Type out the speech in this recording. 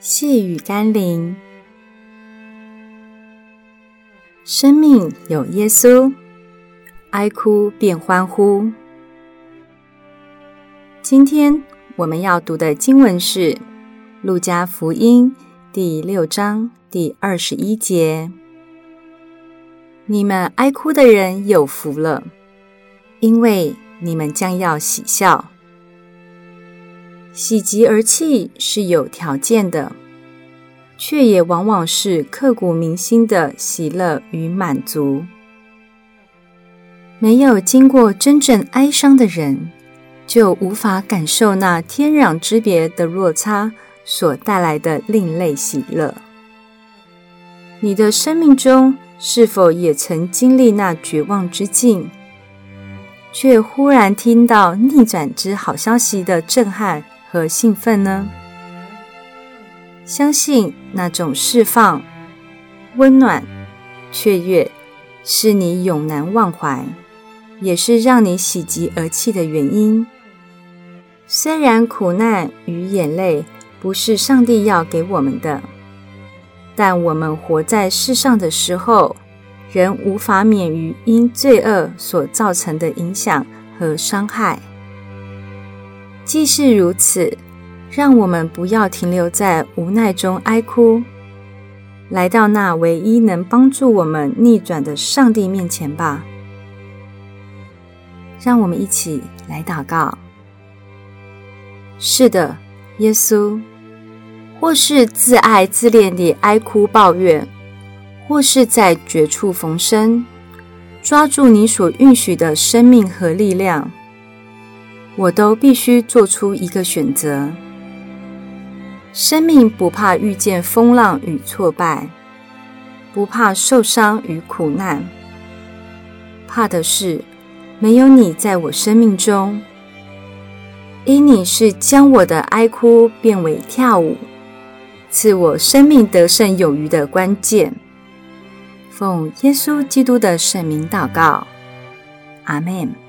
细雨甘霖，生命有耶稣，哀哭变欢呼。今天我们要读的经文是《路加福音》第六章第二十一节：“你们哀哭的人有福了，因为你们将要喜笑。”喜极而泣是有条件的，却也往往是刻骨铭心的喜乐与满足。没有经过真正哀伤的人，就无法感受那天壤之别的落差所带来的另类喜乐。你的生命中是否也曾经历那绝望之境，却忽然听到逆转之好消息的震撼和兴奋呢？相信那种释放、温暖、雀跃，是你永难忘怀，也是让你喜极而泣的原因。虽然苦难与眼泪不是上帝要给我们的，但我们活在世上的时候，仍无法免于因罪恶所造成的影响和伤害。既是如此，让我们不要停留在无奈中哀哭，来到那唯一能帮助我们逆转的上帝面前吧。让我们一起来祷告。是的，耶稣，或是自爱自恋地哀哭抱怨，或是在绝处逢生，抓住你所允许的生命和力量。我都必须做出一个选择。生命不怕遇见风浪与挫败，不怕受伤与苦难，怕的是没有你在我生命中。因你是将我的哀哭变为跳舞，赐我生命得胜有余的关键。奉耶稣基督的圣名祷告，阿门。